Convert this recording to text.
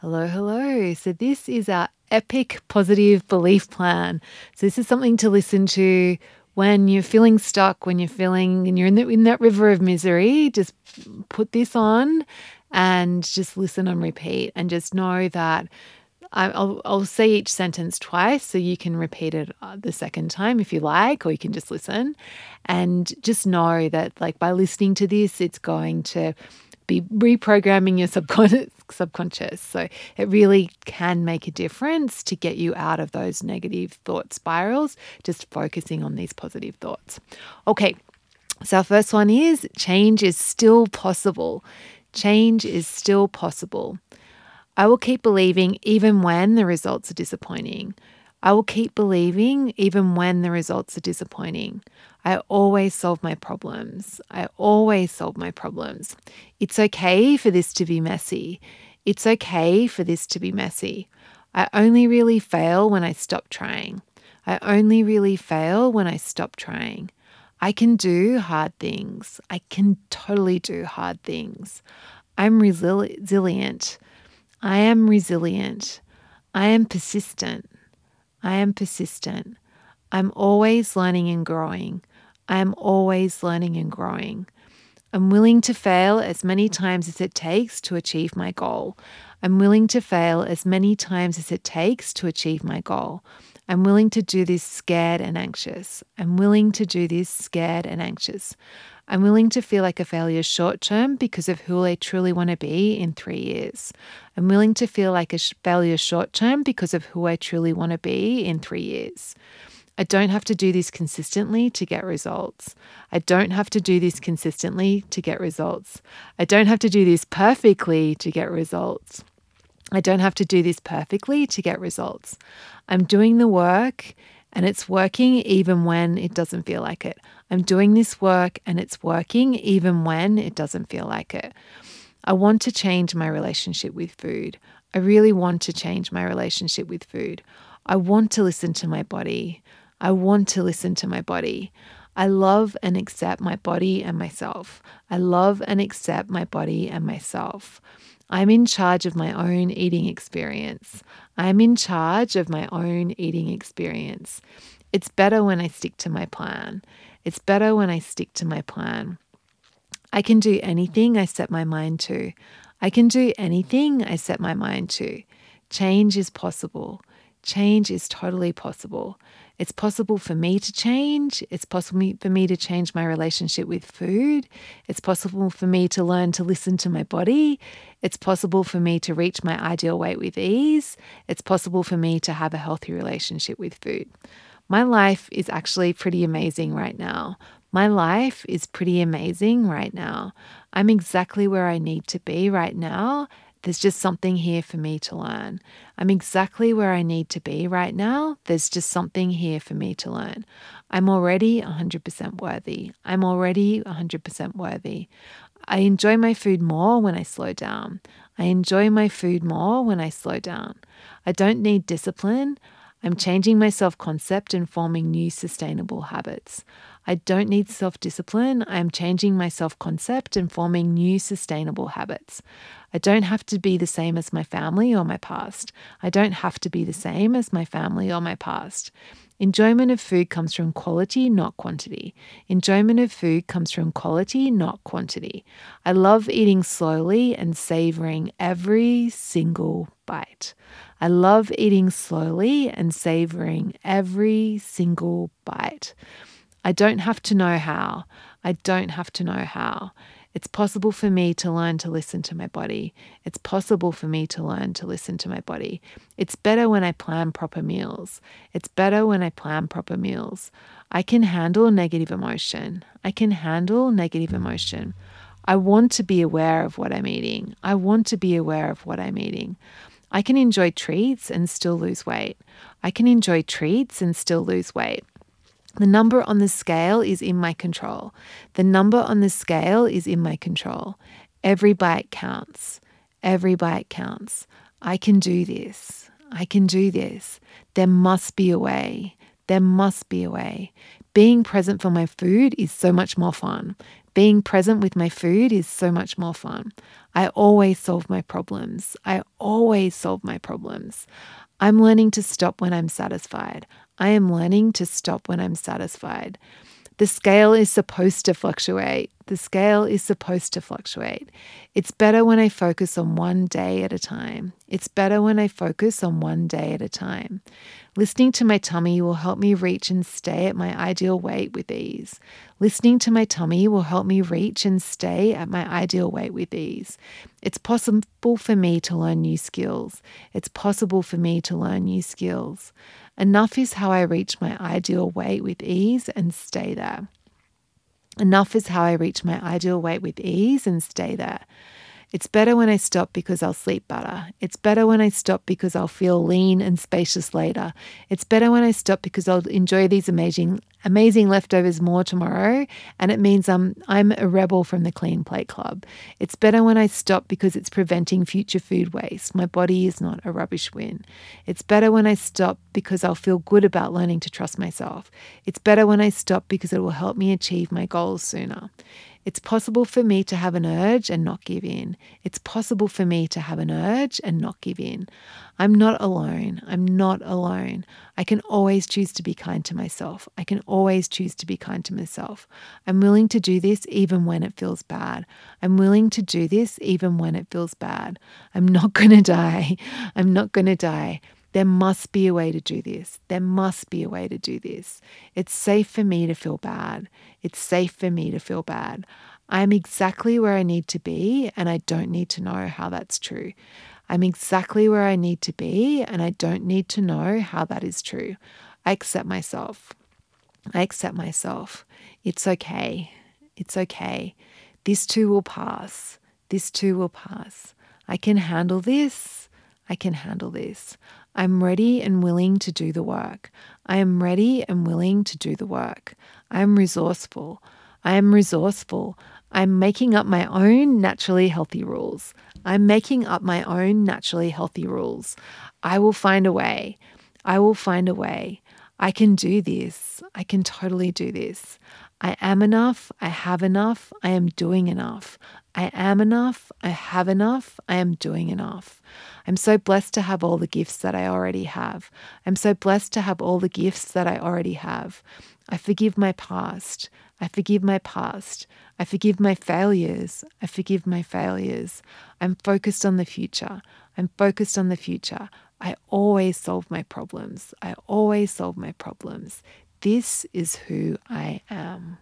Hello, hello. So, this is our epic positive belief plan. So, this is something to listen to when you're feeling stuck, when you're feeling and you're in, the, in that river of misery. Just put this on and just listen on repeat and just know that I'll, I'll say each sentence twice so you can repeat it uh, the second time if you like, or you can just listen and just know that, like, by listening to this, it's going to be reprogramming your subconscious subconscious. So it really can make a difference to get you out of those negative thought spirals just focusing on these positive thoughts. Okay so our first one is change is still possible. Change is still possible. I will keep believing even when the results are disappointing I will keep believing even when the results are disappointing. I always solve my problems. I always solve my problems. It's okay for this to be messy. It's okay for this to be messy. I only really fail when I stop trying. I only really fail when I stop trying. I can do hard things. I can totally do hard things. I'm resilient. I am resilient. I am persistent. I am persistent. I'm always learning and growing. I am always learning and growing. I'm willing to fail as many times as it takes to achieve my goal. I'm willing to fail as many times as it takes to achieve my goal. I'm willing to do this scared and anxious. I'm willing to do this scared and anxious. I'm willing to feel like a failure short term because of who I truly want to be in three years. I'm willing to feel like a failure short term because of who I truly want to be in three years. I don't have to do this consistently to get results. I don't have to do this consistently to get results. I don't have to do this perfectly to get results. I don't have to do this perfectly to get results. I'm doing the work and it's working even when it doesn't feel like it. I'm doing this work and it's working even when it doesn't feel like it. I want to change my relationship with food. I really want to change my relationship with food. I want to listen to my body. I want to listen to my body. I love and accept my body and myself. I love and accept my body and myself. I'm in charge of my own eating experience. I'm in charge of my own eating experience. It's better when I stick to my plan. It's better when I stick to my plan. I can do anything I set my mind to. I can do anything I set my mind to. Change is possible. Change is totally possible. It's possible for me to change. It's possible for me to change my relationship with food. It's possible for me to learn to listen to my body. It's possible for me to reach my ideal weight with ease. It's possible for me to have a healthy relationship with food. My life is actually pretty amazing right now. My life is pretty amazing right now. I'm exactly where I need to be right now there's just something here for me to learn. I'm exactly where I need to be right now. There's just something here for me to learn. I'm already 100% worthy. I'm already 100% worthy. I enjoy my food more when I slow down. I enjoy my food more when I slow down. I don't need discipline. I'm changing my self concept and forming new sustainable habits. I don't need self discipline. I am changing my self concept and forming new sustainable habits. I don't have to be the same as my family or my past. I don't have to be the same as my family or my past. Enjoyment of food comes from quality, not quantity. Enjoyment of food comes from quality, not quantity. I love eating slowly and savoring every single bite. I love eating slowly and savoring every single bite. I don't have to know how. I don't have to know how. It's possible for me to learn to listen to my body. It's possible for me to learn to listen to my body. It's better when I plan proper meals. It's better when I plan proper meals. I can handle negative emotion. I can handle negative emotion. I want to be aware of what I'm eating. I want to be aware of what I'm eating. I can enjoy treats and still lose weight. I can enjoy treats and still lose weight. The number on the scale is in my control. The number on the scale is in my control. Every bite counts. Every bite counts. I can do this. I can do this. There must be a way. There must be a way. Being present for my food is so much more fun. Being present with my food is so much more fun. I always solve my problems. I always solve my problems. I'm learning to stop when I'm satisfied. I am learning to stop when I'm satisfied. The scale is supposed to fluctuate. The scale is supposed to fluctuate. It's better when I focus on one day at a time. It's better when I focus on one day at a time. Listening to my tummy will help me reach and stay at my ideal weight with ease. Listening to my tummy will help me reach and stay at my ideal weight with ease. It's possible for me to learn new skills. It's possible for me to learn new skills. Enough is how I reach my ideal weight with ease and stay there. Enough is how I reach my ideal weight with ease and stay there. It's better when I stop because I'll sleep better. It's better when I stop because I'll feel lean and spacious later. It's better when I stop because I'll enjoy these amazing amazing leftovers more tomorrow and it means I'm I'm a rebel from the clean plate club. It's better when I stop because it's preventing future food waste. My body is not a rubbish bin. It's better when I stop because I'll feel good about learning to trust myself. It's better when I stop because it will help me achieve my goals sooner. It's possible for me to have an urge and not give in. It's possible for me to have an urge and not give in. I'm not alone. I'm not alone. I can always choose to be kind to myself. I can always choose to be kind to myself. I'm willing to do this even when it feels bad. I'm willing to do this even when it feels bad. I'm not going to die. I'm not going to die. There must be a way to do this. There must be a way to do this. It's safe for me to feel bad. It's safe for me to feel bad. I'm exactly where I need to be, and I don't need to know how that's true. I'm exactly where I need to be, and I don't need to know how that is true. I accept myself. I accept myself. It's okay. It's okay. This too will pass. This too will pass. I can handle this. I can handle this. I'm ready and willing to do the work. I am ready and willing to do the work. I am resourceful. I am resourceful. I'm making up my own naturally healthy rules. I'm making up my own naturally healthy rules. I will find a way. I will find a way. I can do this. I can totally do this. I am enough. I have enough. I am doing enough. I am enough. I have enough. I am doing enough. I'm so blessed to have all the gifts that I already have. I'm so blessed to have all the gifts that I already have. I forgive my past. I forgive my past. I forgive my failures. I forgive my failures. I'm focused on the future. I'm focused on the future. I always solve my problems. I always solve my problems. This is who I am.